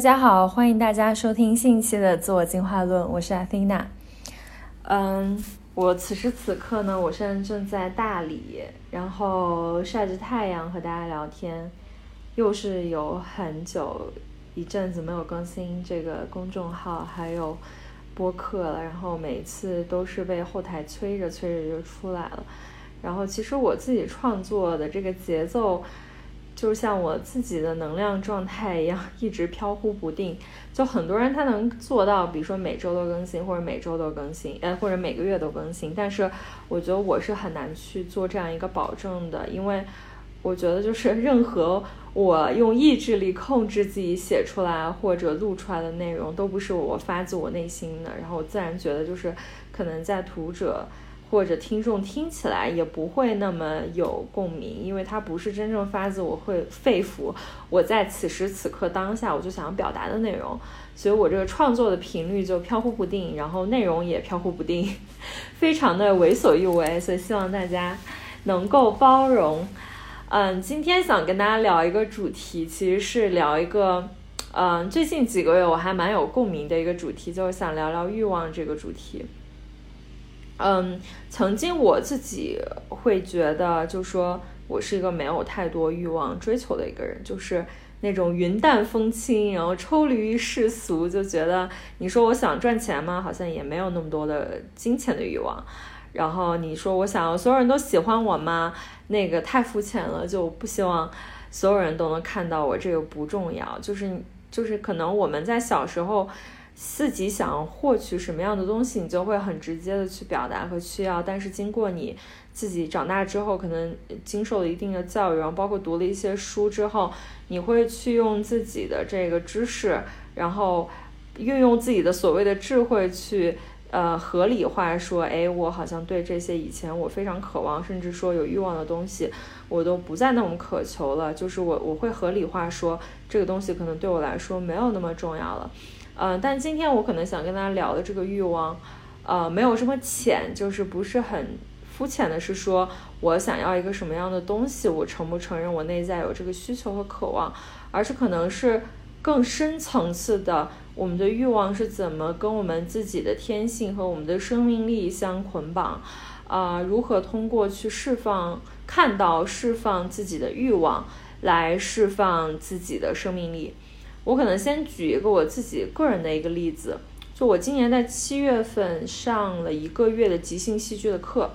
大家好，欢迎大家收听新一期的自我进化论，我是阿菲娜。嗯，我此时此刻呢，我现在正在大理，然后晒着太阳和大家聊天。又是有很久一阵子没有更新这个公众号，还有播客了，然后每次都是被后台催着催着就出来了。然后其实我自己创作的这个节奏。就像我自己的能量状态一样，一直飘忽不定。就很多人他能做到，比如说每周都更新，或者每周都更新，哎，或者每个月都更新。但是我觉得我是很难去做这样一个保证的，因为我觉得就是 任何我用意志力控制自己写出来或者录出来的内容，都不是我发自我内心的。然后我自然觉得就是可能在读者。或者听众听起来也不会那么有共鸣，因为它不是真正发自我会肺腑，我在此时此刻当下我就想要表达的内容，所以我这个创作的频率就飘忽不定，然后内容也飘忽不定，非常的为所欲为，所以希望大家能够包容。嗯，今天想跟大家聊一个主题，其实是聊一个，嗯，最近几个月我还蛮有共鸣的一个主题，就是想聊聊欲望这个主题。嗯，曾经我自己会觉得，就说我是一个没有太多欲望追求的一个人，就是那种云淡风轻，然后抽离于世俗，就觉得你说我想赚钱吗？好像也没有那么多的金钱的欲望。然后你说我想要所有人都喜欢我吗？那个太肤浅了，就不希望所有人都能看到我，这个不重要。就是就是可能我们在小时候。自己想获取什么样的东西，你就会很直接的去表达和需要。但是经过你自己长大之后，可能经受了一定的教育，然后包括读了一些书之后，你会去用自己的这个知识，然后运用自己的所谓的智慧去呃合理化说，哎，我好像对这些以前我非常渴望，甚至说有欲望的东西，我都不再那么渴求了。就是我我会合理化说，这个东西可能对我来说没有那么重要了。嗯，但今天我可能想跟大家聊的这个欲望，呃，没有这么浅，就是不是很肤浅的，是说我想要一个什么样的东西，我承不承认我内在有这个需求和渴望，而是可能是更深层次的，我们的欲望是怎么跟我们自己的天性和我们的生命力相捆绑，啊，如何通过去释放、看到、释放自己的欲望，来释放自己的生命力。我可能先举一个我自己个人的一个例子，就我今年在七月份上了一个月的即兴戏剧的课，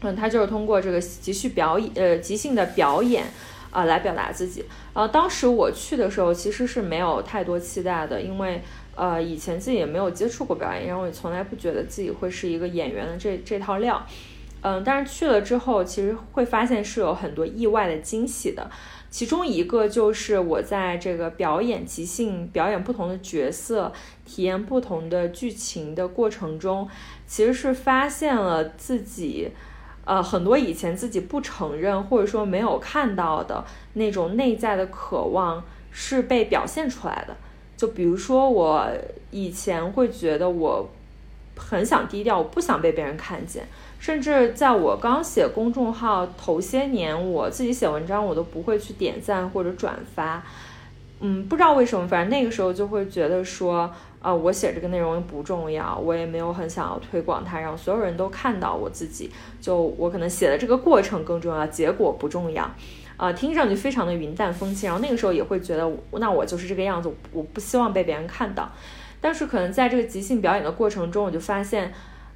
嗯，他就是通过这个即兴表演，呃，即兴的表演啊来表达自己。呃，当时我去的时候其实是没有太多期待的，因为呃以前自己也没有接触过表演，然后也从来不觉得自己会是一个演员的这这套料，嗯，但是去了之后，其实会发现是有很多意外的惊喜的。其中一个就是我在这个表演即兴表演不同的角色，体验不同的剧情的过程中，其实是发现了自己，呃，很多以前自己不承认或者说没有看到的那种内在的渴望是被表现出来的。就比如说，我以前会觉得我很想低调，我不想被别人看见。甚至在我刚写公众号头些年，我自己写文章我都不会去点赞或者转发，嗯，不知道为什么，反正那个时候就会觉得说，啊，我写这个内容不重要，我也没有很想要推广它，让所有人都看到我自己，就我可能写的这个过程更重要，结果不重要，啊，听上去非常的云淡风轻，然后那个时候也会觉得，那我就是这个样子，我不希望被别人看到，但是可能在这个即兴表演的过程中，我就发现。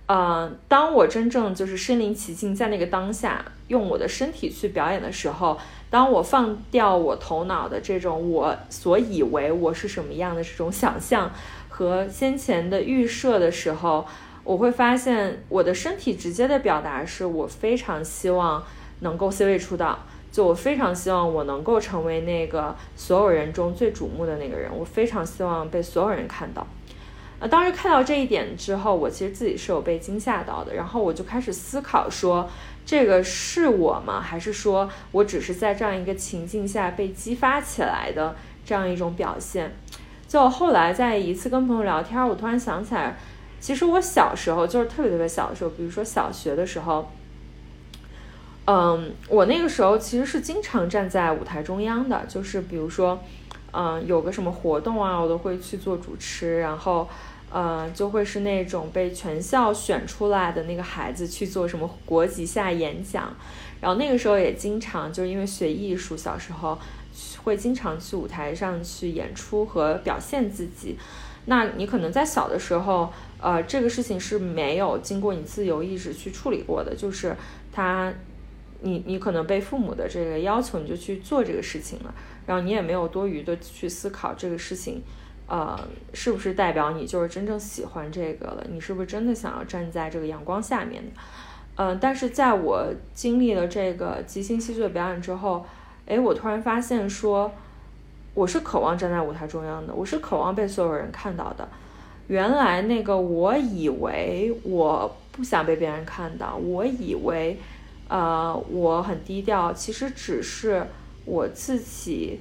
呃，当我真正就是身临其境，在那个当下用我的身体去表演的时候，当我放掉我头脑的这种我所以为我是什么样的这种想象和先前的预设的时候，我会发现我的身体直接的表达是我非常希望能够 C 位出道，就我非常希望我能够成为那个所有人中最瞩目的那个人，我非常希望被所有人看到。呃，当时看到这一点之后，我其实自己是有被惊吓到的。然后我就开始思考说，这个是我吗？还是说我只是在这样一个情境下被激发起来的这样一种表现？就后来在一次跟朋友聊天，我突然想起来，其实我小时候就是特别特别小的时候，比如说小学的时候，嗯，我那个时候其实是经常站在舞台中央的，就是比如说。嗯，有个什么活动啊，我都会去做主持，然后，呃，就会是那种被全校选出来的那个孩子去做什么国际下演讲，然后那个时候也经常就是因为学艺术，小时候会经常去舞台上去演出和表现自己。那你可能在小的时候，呃，这个事情是没有经过你自由意志去处理过的，就是他，你你可能被父母的这个要求，你就去做这个事情了。然后你也没有多余的去思考这个事情，呃，是不是代表你就是真正喜欢这个了？你是不是真的想要站在这个阳光下面的？嗯，但是在我经历了这个即兴戏剧的表演之后，哎，我突然发现说，我是渴望站在舞台中央的，我是渴望被所有人看到的。原来那个我以为我不想被别人看到，我以为，呃，我很低调，其实只是。我自己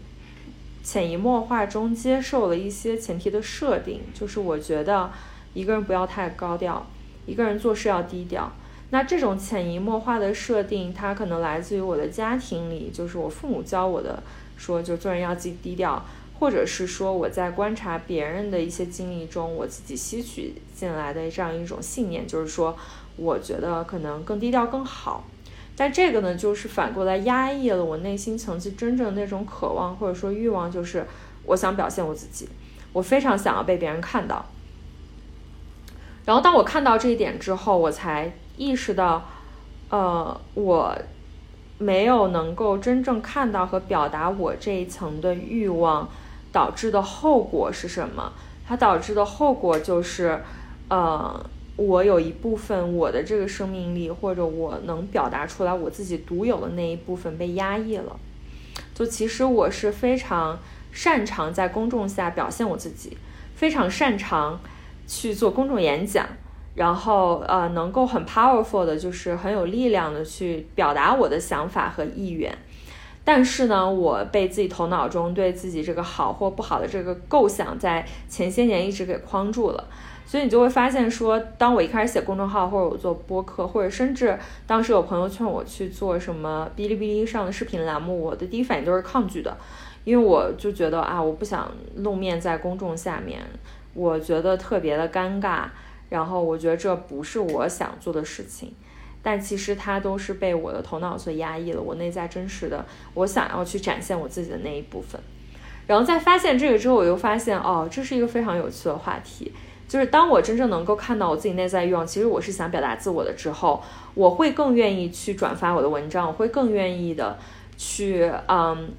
潜移默化中接受了一些前提的设定，就是我觉得一个人不要太高调，一个人做事要低调。那这种潜移默化的设定，它可能来自于我的家庭里，就是我父母教我的，说就做人要低低调，或者是说我在观察别人的一些经历中，我自己吸取进来的这样一种信念，就是说我觉得可能更低调更好。但这个呢，就是反过来压抑了我内心层次真正那种渴望或者说欲望，就是我想表现我自己，我非常想要被别人看到。然后当我看到这一点之后，我才意识到，呃，我没有能够真正看到和表达我这一层的欲望导致的后果是什么？它导致的后果就是，呃。我有一部分我的这个生命力，或者我能表达出来我自己独有的那一部分被压抑了。就其实我是非常擅长在公众下表现我自己，非常擅长去做公众演讲，然后呃能够很 powerful 的，就是很有力量的去表达我的想法和意愿。但是呢，我被自己头脑中对自己这个好或不好的这个构想，在前些年一直给框住了。所以你就会发现，说当我一开始写公众号，或者我做播客，或者甚至当时有朋友劝我去做什么哔哩哔哩上的视频栏目，我的第一反应都是抗拒的，因为我就觉得啊，我不想露面在公众下面，我觉得特别的尴尬，然后我觉得这不是我想做的事情，但其实它都是被我的头脑所压抑了，我内在真实的我想要去展现我自己的那一部分，然后在发现这个之后，我又发现哦，这是一个非常有趣的话题。就是当我真正能够看到我自己内在欲望，其实我是想表达自我的之后，我会更愿意去转发我的文章，我会更愿意的去，嗯，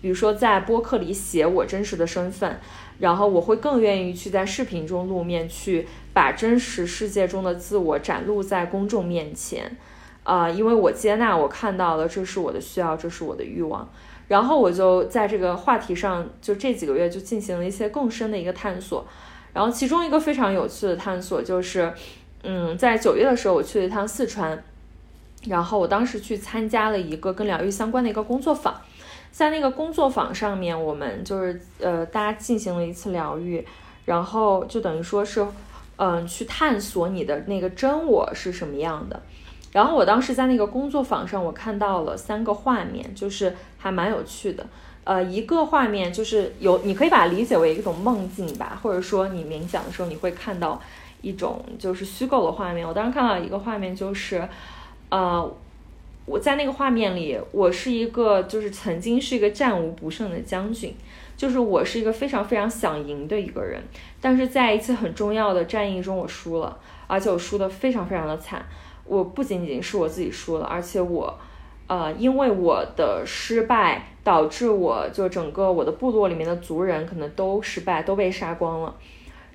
比如说在播客里写我真实的身份，然后我会更愿意去在视频中露面，去把真实世界中的自我展露在公众面前，啊，因为我接纳，我看到了这是我的需要，这是我的欲望，然后我就在这个话题上，就这几个月就进行了一些更深的一个探索。然后其中一个非常有趣的探索就是，嗯，在九月的时候我去了一趟四川，然后我当时去参加了一个跟疗愈相关的一个工作坊，在那个工作坊上面，我们就是呃大家进行了一次疗愈，然后就等于说是，嗯，去探索你的那个真我是什么样的。然后我当时在那个工作坊上，我看到了三个画面，就是还蛮有趣的。呃，一个画面就是有，你可以把它理解为一种梦境吧，或者说你冥想的时候你会看到一种就是虚构的画面。我当时看到一个画面就是，呃，我在那个画面里，我是一个就是曾经是一个战无不胜的将军，就是我是一个非常非常想赢的一个人，但是在一次很重要的战役中我输了，而且我输的非常非常的惨。我不仅仅是我自己输了，而且我。呃，因为我的失败导致我就整个我的部落里面的族人可能都失败，都被杀光了。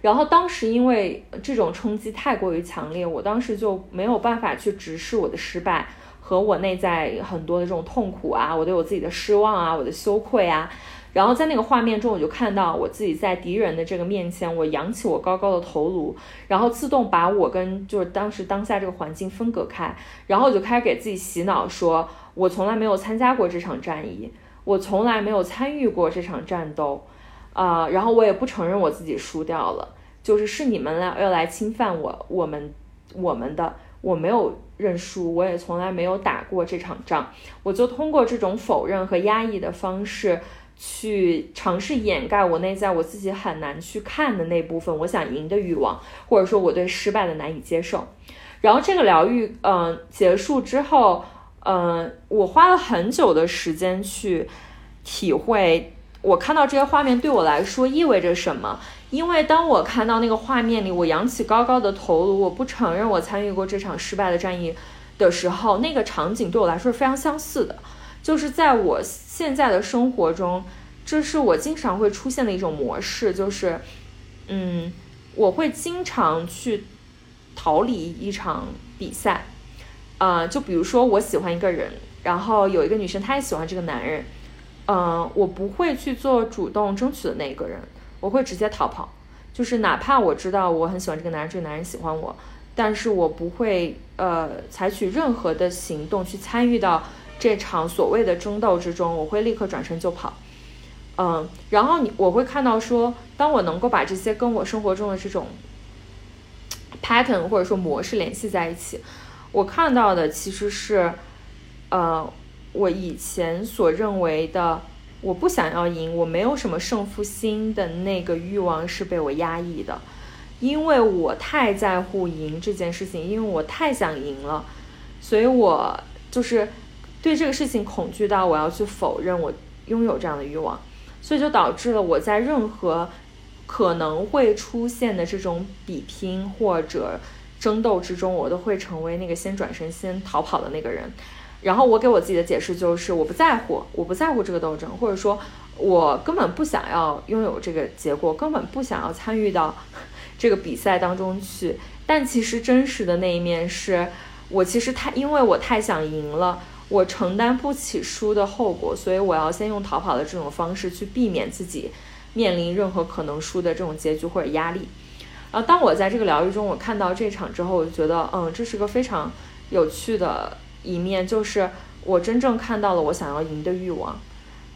然后当时因为这种冲击太过于强烈，我当时就没有办法去直视我的失败和我内在很多的这种痛苦啊，我对我自己的失望啊，我的羞愧啊。然后在那个画面中，我就看到我自己在敌人的这个面前，我扬起我高高的头颅，然后自动把我跟就是当时当下这个环境分隔开，然后我就开始给自己洗脑说。我从来没有参加过这场战役，我从来没有参与过这场战斗，啊，然后我也不承认我自己输掉了，就是是你们来要来侵犯我，我们我们的，我没有认输，我也从来没有打过这场仗，我就通过这种否认和压抑的方式去尝试掩盖我内在我自己很难去看的那部分，我想赢的欲望，或者说我对失败的难以接受。然后这个疗愈，嗯，结束之后，嗯，我花了很久的时间去体会，我看到这些画面对我来说意味着什么。因为当我看到那个画面里，我扬起高高的头颅，我不承认我参与过这场失败的战役的时候，那个场景对我来说是非常相似的。就是在我现在的生活中，这是我经常会出现的一种模式，就是，嗯，我会经常去逃离一场比赛，啊，就比如说我喜欢一个人，然后有一个女生她也喜欢这个男人，嗯，我不会去做主动争取的那个人，我会直接逃跑，就是哪怕我知道我很喜欢这个男人，这个男人喜欢我，但是我不会呃采取任何的行动去参与到。这场所谓的争斗之中，我会立刻转身就跑，嗯，然后你我会看到说，当我能够把这些跟我生活中的这种 pattern 或者说模式联系在一起，我看到的其实是，呃，我以前所认为的我不想要赢，我没有什么胜负心的那个欲望是被我压抑的，因为我太在乎赢这件事情，因为我太想赢了，所以我就是。对这个事情恐惧到我要去否认我拥有这样的欲望，所以就导致了我在任何可能会出现的这种比拼或者争斗之中，我都会成为那个先转身先逃跑的那个人。然后我给我自己的解释就是我不在乎，我不在乎这个斗争，或者说我根本不想要拥有这个结果，根本不想要参与到这个比赛当中去。但其实真实的那一面是我其实太因为我太想赢了。我承担不起输的后果，所以我要先用逃跑的这种方式去避免自己面临任何可能输的这种结局或者压力。然后，当我在这个疗愈中，我看到这场之后，我就觉得，嗯，这是个非常有趣的一面，就是我真正看到了我想要赢的欲望，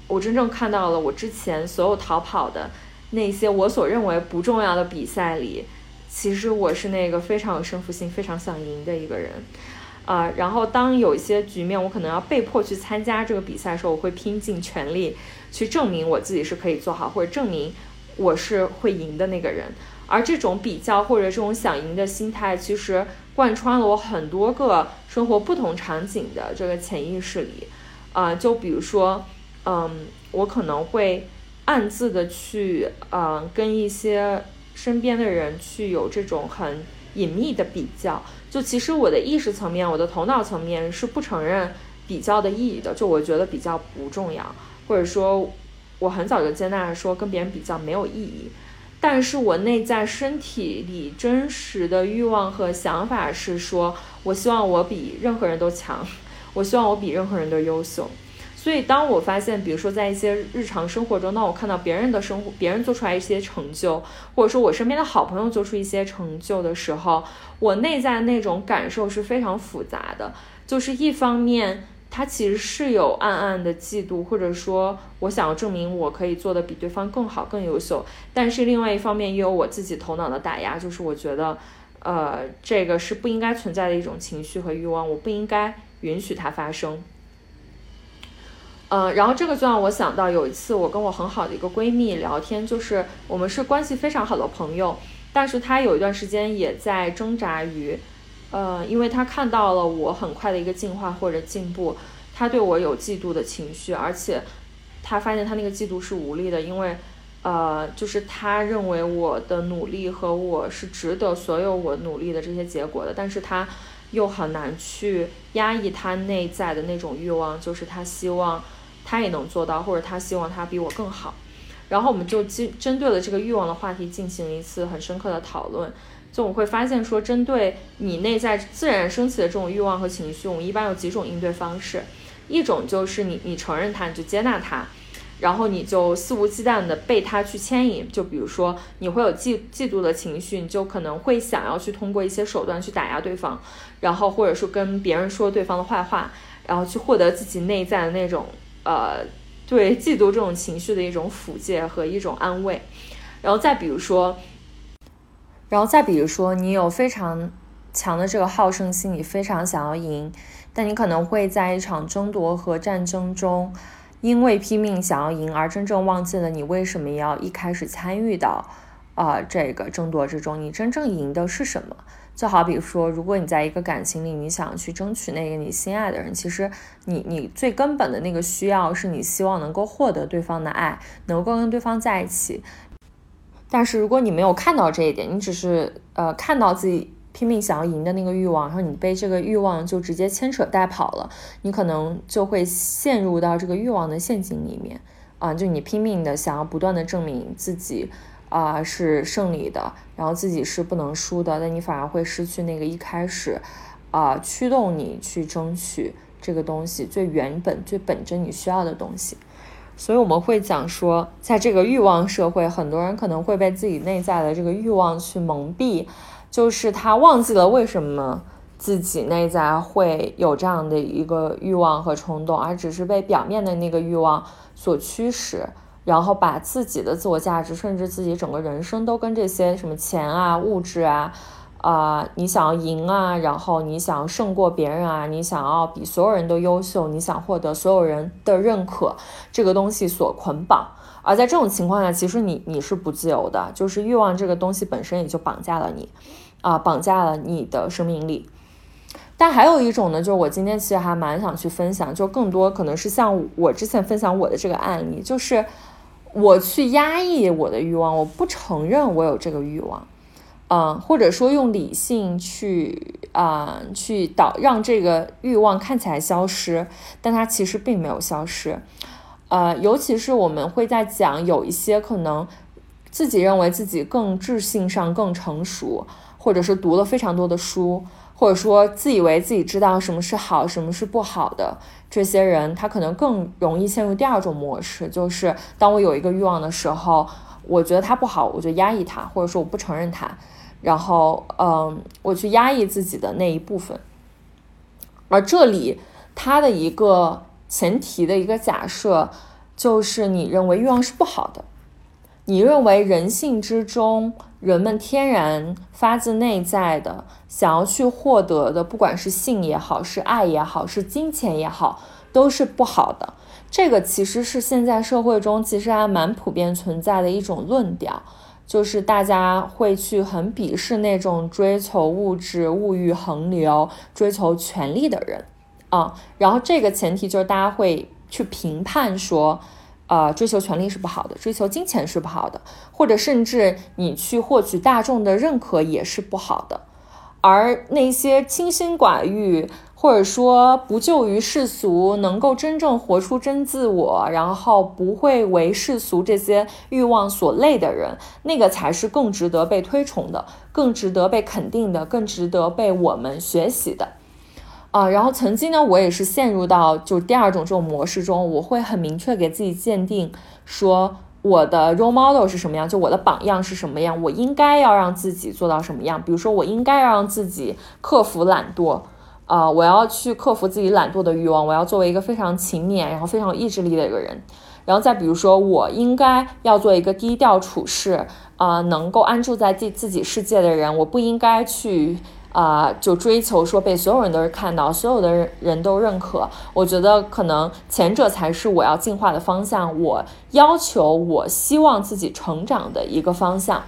我真正看到了我之前所有逃跑的那些我所认为不重要的比赛里，其实我是那个非常有胜负心、非常想赢的一个人。啊，然后当有一些局面我可能要被迫去参加这个比赛的时候，我会拼尽全力去证明我自己是可以做好，或者证明我是会赢的那个人。而这种比较或者这种想赢的心态，其实贯穿了我很多个生活不同场景的这个潜意识里。啊，就比如说，嗯，我可能会暗自的去，嗯，跟一些身边的人去有这种很隐秘的比较。就其实我的意识层面，我的头脑层面是不承认比较的意义的。就我觉得比较不重要，或者说我很早就接纳说跟别人比较没有意义。但是我内在身体里真实的欲望和想法是说，我希望我比任何人都强，我希望我比任何人都优秀。所以，当我发现，比如说在一些日常生活中，当我看到别人的生活，别人做出来一些成就，或者说我身边的好朋友做出一些成就的时候，我内在那种感受是非常复杂的。就是一方面，他其实是有暗暗的嫉妒，或者说我想要证明我可以做的比对方更好、更优秀。但是另外一方面，也有我自己头脑的打压，就是我觉得，呃，这个是不应该存在的一种情绪和欲望，我不应该允许它发生。嗯，然后这个就让我想到有一次我跟我很好的一个闺蜜聊天，就是我们是关系非常好的朋友，但是她有一段时间也在挣扎于，呃，因为他看到了我很快的一个进化或者进步，他对我有嫉妒的情绪，而且他发现他那个嫉妒是无力的，因为，呃，就是他认为我的努力和我是值得所有我努力的这些结果的，但是他又很难去压抑他内在的那种欲望，就是他希望。他也能做到，或者他希望他比我更好，然后我们就针针对了这个欲望的话题进行了一次很深刻的讨论。就我会发现说，针对你内在自然升起的这种欲望和情绪，我们一般有几种应对方式。一种就是你你承认它，你就接纳它，然后你就肆无忌惮的被它去牵引。就比如说你会有嫉嫉妒的情绪，你就可能会想要去通过一些手段去打压对方，然后或者说跟别人说对方的坏话，然后去获得自己内在的那种。呃，对嫉妒这种情绪的一种抚慰和一种安慰，然后再比如说，然后再比如说，你有非常强的这个好胜心，你非常想要赢，但你可能会在一场争夺和战争中，因为拼命想要赢而真正忘记了你为什么要一开始参与到啊这个争夺之中，你真正赢的是什么？就好比说，如果你在一个感情里，你想去争取那个你心爱的人，其实你你最根本的那个需要是你希望能够获得对方的爱，能够跟对方在一起。但是如果你没有看到这一点，你只是呃看到自己拼命想要赢的那个欲望，然后你被这个欲望就直接牵扯带跑了，你可能就会陷入到这个欲望的陷阱里面啊，就你拼命的想要不断的证明自己。啊，是胜利的，然后自己是不能输的，但你反而会失去那个一开始，啊，驱动你去争取这个东西最原本、最本真你需要的东西。所以我们会讲说，在这个欲望社会，很多人可能会被自己内在的这个欲望去蒙蔽，就是他忘记了为什么自己内在会有这样的一个欲望和冲动，而只是被表面的那个欲望所驱使。然后把自己的自我价值，甚至自己整个人生都跟这些什么钱啊、物质啊，啊，你想要赢啊，然后你想要胜过别人啊，你想要比所有人都优秀，你想获得所有人的认可，这个东西所捆绑。而在这种情况下，其实你你是不自由的，就是欲望这个东西本身也就绑架了你，啊，绑架了你的生命力。但还有一种呢，就是我今天其实还蛮想去分享，就更多可能是像我之前分享我的这个案例，就是。我去压抑我的欲望，我不承认我有这个欲望，嗯，或者说用理性去啊去导让这个欲望看起来消失，但它其实并没有消失，呃，尤其是我们会在讲有一些可能自己认为自己更智性上更成熟，或者是读了非常多的书。或者说自以为自己知道什么是好，什么是不好的这些人，他可能更容易陷入第二种模式，就是当我有一个欲望的时候，我觉得它不好，我就压抑它，或者说我不承认它，然后嗯，我去压抑自己的那一部分。而这里它的一个前提的一个假设，就是你认为欲望是不好的，你认为人性之中。人们天然发自内在的想要去获得的，不管是性也好，是爱也好，是金钱也好，都是不好的。这个其实是现在社会中其实还蛮普遍存在的一种论调，就是大家会去很鄙视那种追求物质、物欲横流、追求权力的人啊。然后这个前提就是大家会去评判说。呃，追求权力是不好的，追求金钱是不好的，或者甚至你去获取大众的认可也是不好的。而那些清心寡欲，或者说不就于世俗，能够真正活出真自我，然后不会为世俗这些欲望所累的人，那个才是更值得被推崇的，更值得被肯定的，更值得被我们学习的。啊，然后曾经呢，我也是陷入到就第二种这种模式中，我会很明确给自己鉴定，说我的 role model 是什么样，就我的榜样是什么样，我应该要让自己做到什么样。比如说，我应该要让自己克服懒惰，啊，我要去克服自己懒惰的欲望，我要作为一个非常勤勉，然后非常有意志力的一个人。然后再比如说，我应该要做一个低调处事，啊，能够安住在自自己世界的人，我不应该去。啊，就追求说被所有人都是看到，所有的人都认可。我觉得可能前者才是我要进化的方向，我要求我希望自己成长的一个方向。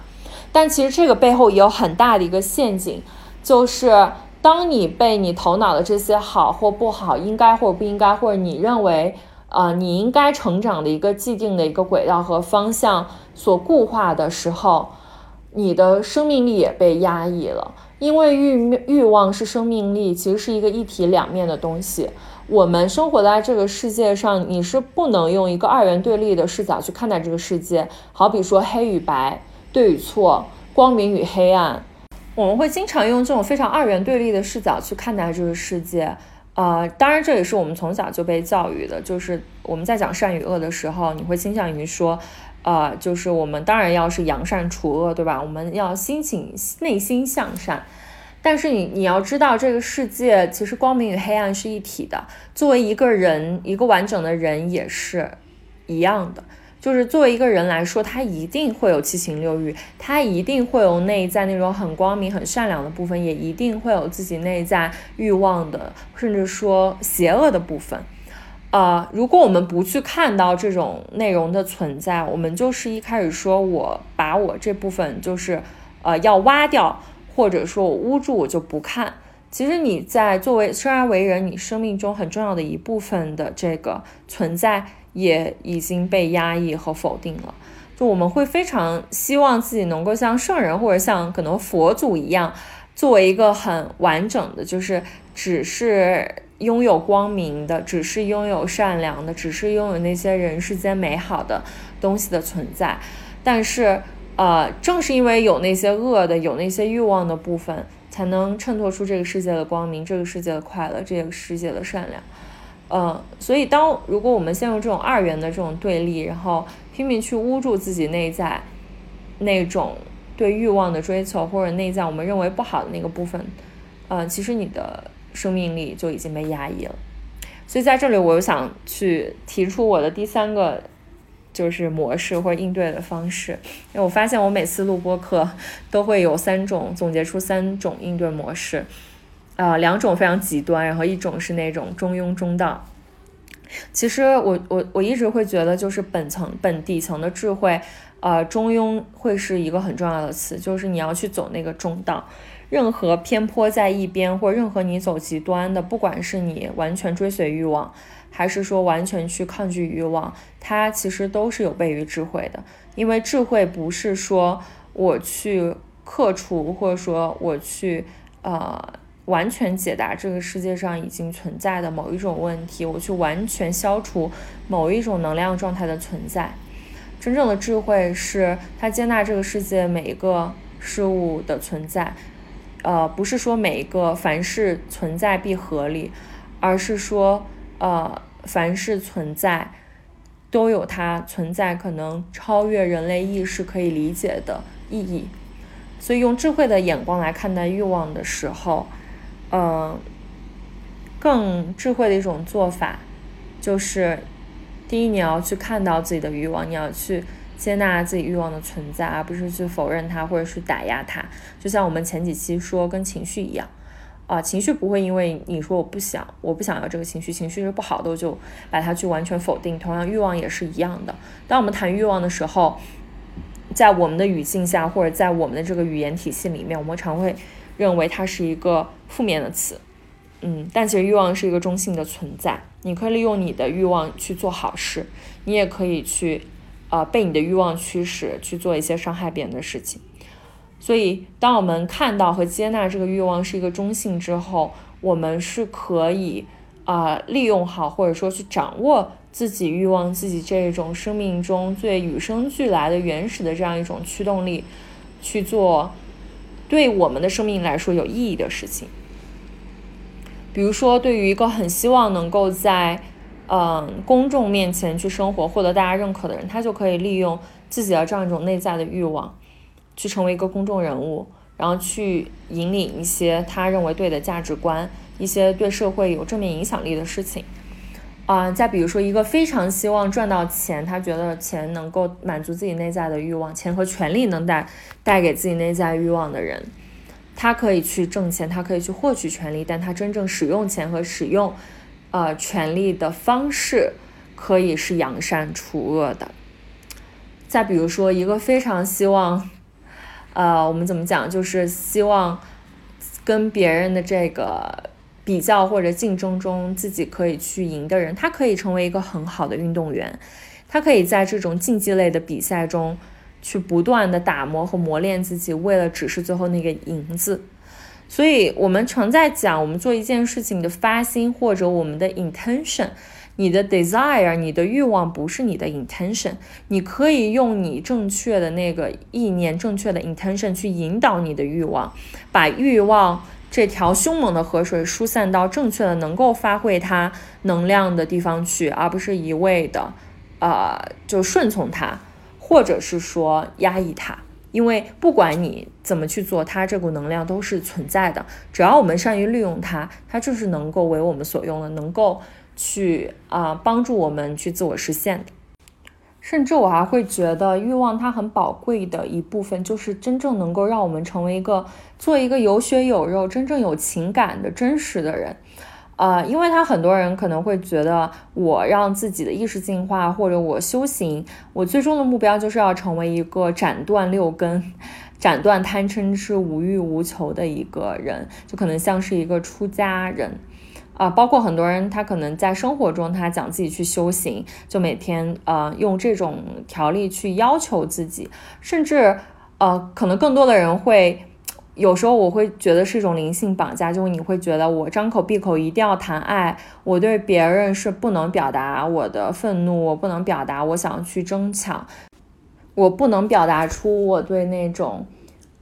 但其实这个背后也有很大的一个陷阱，就是当你被你头脑的这些好或不好，应该或不应该，或者你认为啊你应该成长的一个既定的一个轨道和方向所固化的时候，你的生命力也被压抑了。因为欲欲望是生命力，其实是一个一体两面的东西。我们生活在这个世界上，你是不能用一个二元对立的视角去看待这个世界。好比说黑与白、对与错、光明与黑暗，我们会经常用这种非常二元对立的视角去看待这个世界。呃，当然这也是我们从小就被教育的，就是我们在讲善与恶的时候，你会倾向于说。呃，就是我们当然要是扬善除恶，对吧？我们要心情内心向善，但是你你要知道，这个世界其实光明与黑暗是一体的。作为一个人，一个完整的人也是一样的。就是作为一个人来说，他一定会有七情六欲，他一定会有内在那种很光明、很善良的部分，也一定会有自己内在欲望的，甚至说邪恶的部分。呃，如果我们不去看到这种内容的存在，我们就是一开始说我把我这部分就是呃要挖掉，或者说我捂住，我就不看。其实你在作为生而为人，你生命中很重要的一部分的这个存在，也已经被压抑和否定了。就我们会非常希望自己能够像圣人或者像可能佛祖一样，作为一个很完整的，就是只是拥有光明的，只是拥有善良的，只是拥有那些人世间美好的东西的存在。但是，呃，正是因为有那些恶的，有那些欲望的部分。才能衬托出这个世界的光明，这个世界的快乐，这个世界的善良。嗯，所以当如果我们陷入这种二元的这种对立，然后拼命去捂住自己内在那种对欲望的追求，或者内在我们认为不好的那个部分，呃，其实你的生命力就已经被压抑了。所以在这里，我又想去提出我的第三个。就是模式或应对的方式，因为我发现我每次录播课都会有三种总结出三种应对模式，啊，两种非常极端，然后一种是那种中庸中道。其实我我我一直会觉得，就是本层本底层的智慧，呃，中庸会是一个很重要的词，就是你要去走那个中道，任何偏颇在一边，或任何你走极端的，不管是你完全追随欲望。还是说完全去抗拒欲望，它其实都是有悖于智慧的。因为智慧不是说我去克除，或者说我去呃完全解答这个世界上已经存在的某一种问题，我去完全消除某一种能量状态的存在。真正的智慧是它接纳这个世界每一个事物的存在，呃，不是说每一个凡事存在必合理，而是说。呃，凡是存在，都有它存在可能超越人类意识可以理解的意义。所以，用智慧的眼光来看待欲望的时候，嗯，更智慧的一种做法，就是第一，你要去看到自己的欲望，你要去接纳自己欲望的存在，而不是去否认它或者是打压它。就像我们前几期说，跟情绪一样。啊，情绪不会因为你说我不想，我不想要这个情绪，情绪是不好的，我就把它去完全否定。同样，欲望也是一样的。当我们谈欲望的时候，在我们的语境下，或者在我们的这个语言体系里面，我们常会认为它是一个负面的词。嗯，但其实欲望是一个中性的存在。你可以利用你的欲望去做好事，你也可以去，呃，被你的欲望驱使去做一些伤害别人的事情。所以，当我们看到和接纳这个欲望是一个中性之后，我们是可以啊利用好，或者说去掌握自己欲望、自己这种生命中最与生俱来的原始的这样一种驱动力，去做对我们的生命来说有意义的事情。比如说，对于一个很希望能够在嗯公众面前去生活、获得大家认可的人，他就可以利用自己的这样一种内在的欲望。去成为一个公众人物，然后去引领一些他认为对的价值观，一些对社会有正面影响力的事情。啊，再比如说一个非常希望赚到钱，他觉得钱能够满足自己内在的欲望，钱和权力能带带给自己内在欲望的人，他可以去挣钱，他可以去获取权利，但他真正使用钱和使用呃权力的方式，可以是扬善除恶的。再比如说一个非常希望。呃，我们怎么讲？就是希望跟别人的这个比较或者竞争中，自己可以去赢的人，他可以成为一个很好的运动员，他可以在这种竞技类的比赛中去不断的打磨和磨练自己，为了只是最后那个赢字。所以，我们常在讲，我们做一件事情的发心或者我们的 intention。你的 desire，你的欲望不是你的 intention，你可以用你正确的那个意念、正确的 intention 去引导你的欲望，把欲望这条凶猛的河水疏散到正确的、能够发挥它能量的地方去，而不是一味的，呃，就顺从它，或者是说压抑它。因为不管你怎么去做，它这股能量都是存在的，只要我们善于利用它，它就是能够为我们所用的，能够。去啊，帮助我们去自我实现的。甚至我还会觉得，欲望它很宝贵的一部分，就是真正能够让我们成为一个做一个有血有肉、真正有情感的真实的人。呃，因为他很多人可能会觉得，我让自己的意识进化，或者我修行，我最终的目标就是要成为一个斩断六根、斩断贪嗔痴、无欲无求的一个人，就可能像是一个出家人啊。包括很多人，他可能在生活中，他讲自己去修行，就每天呃用这种条例去要求自己，甚至呃，可能更多的人会。有时候我会觉得是一种灵性绑架，就是你会觉得我张口闭口一定要谈爱，我对别人是不能表达我的愤怒，我不能表达我想去争抢，我不能表达出我对那种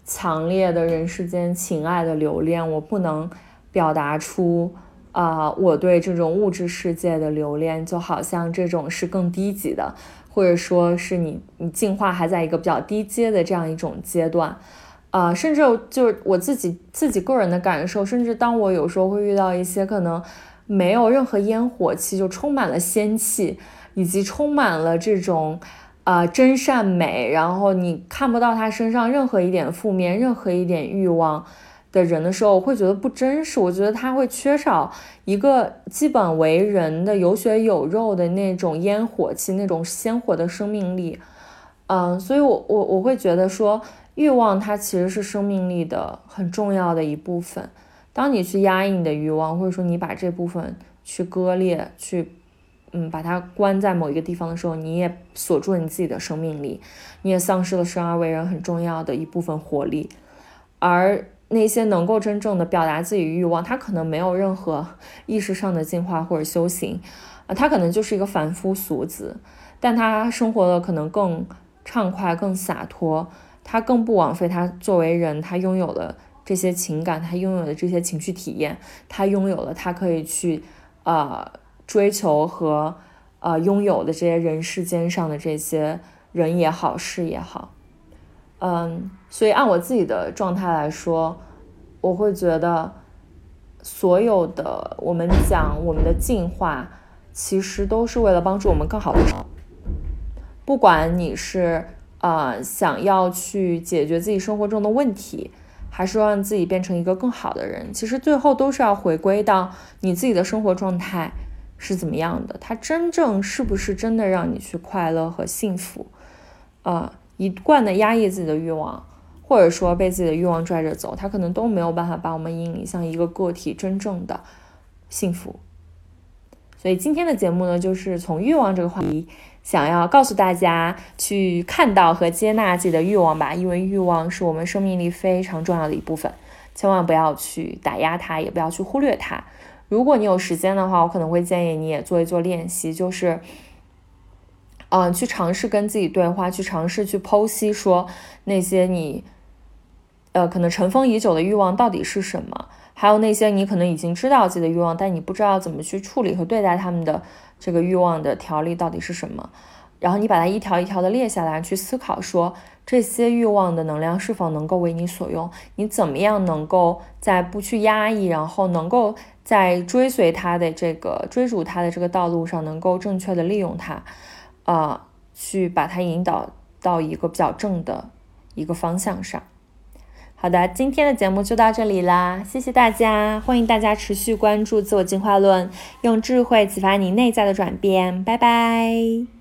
强烈的人世间情爱的留恋，我不能表达出啊我对这种物质世界的留恋，就好像这种是更低级的，或者说是你你进化还在一个比较低阶的这样一种阶段。啊，甚至就是我自己自己个人的感受，甚至当我有时候会遇到一些可能没有任何烟火气，就充满了仙气，以及充满了这种啊真善美，然后你看不到他身上任何一点负面、任何一点欲望的人的时候，我会觉得不真实。我觉得他会缺少一个基本为人的有血有肉的那种烟火气，那种鲜活的生命力。嗯，所以我我我会觉得说。欲望它其实是生命力的很重要的一部分。当你去压抑你的欲望，或者说你把这部分去割裂、去嗯把它关在某一个地方的时候，你也锁住了你自己的生命力，你也丧失了生而为人很重要的一部分活力。而那些能够真正的表达自己欲望，他可能没有任何意识上的进化或者修行啊，他可能就是一个凡夫俗子，但他生活的可能更畅快、更洒脱。他更不枉费他作为人，他拥有了这些情感，他拥有了这些情绪体验，他拥有了他可以去呃追求和呃拥有的这些人世间上的这些人也好，事也好，嗯，所以按我自己的状态来说，我会觉得所有的我们讲我们的进化，其实都是为了帮助我们更好的，不管你是。啊，想要去解决自己生活中的问题，还是让自己变成一个更好的人，其实最后都是要回归到你自己的生活状态是怎么样的，它真正是不是真的让你去快乐和幸福？啊，一贯的压抑自己的欲望，或者说被自己的欲望拽着走，它可能都没有办法把我们引领向一个个体真正的幸福。所以今天的节目呢，就是从欲望这个话题。想要告诉大家去看到和接纳自己的欲望吧，因为欲望是我们生命力非常重要的一部分，千万不要去打压它，也不要去忽略它。如果你有时间的话，我可能会建议你也做一做练习，就是，嗯，去尝试跟自己对话，去尝试去剖析说那些你，呃，可能尘封已久的欲望到底是什么，还有那些你可能已经知道自己的欲望，但你不知道怎么去处理和对待他们的。这个欲望的条例到底是什么？然后你把它一条一条的列下来，去思考说这些欲望的能量是否能够为你所用？你怎么样能够在不去压抑，然后能够在追随他的这个追逐他的这个道路上，能够正确的利用它，啊，去把它引导到一个比较正的一个方向上。好的，今天的节目就到这里啦，谢谢大家，欢迎大家持续关注自我进化论，用智慧启发你内在的转变，拜拜。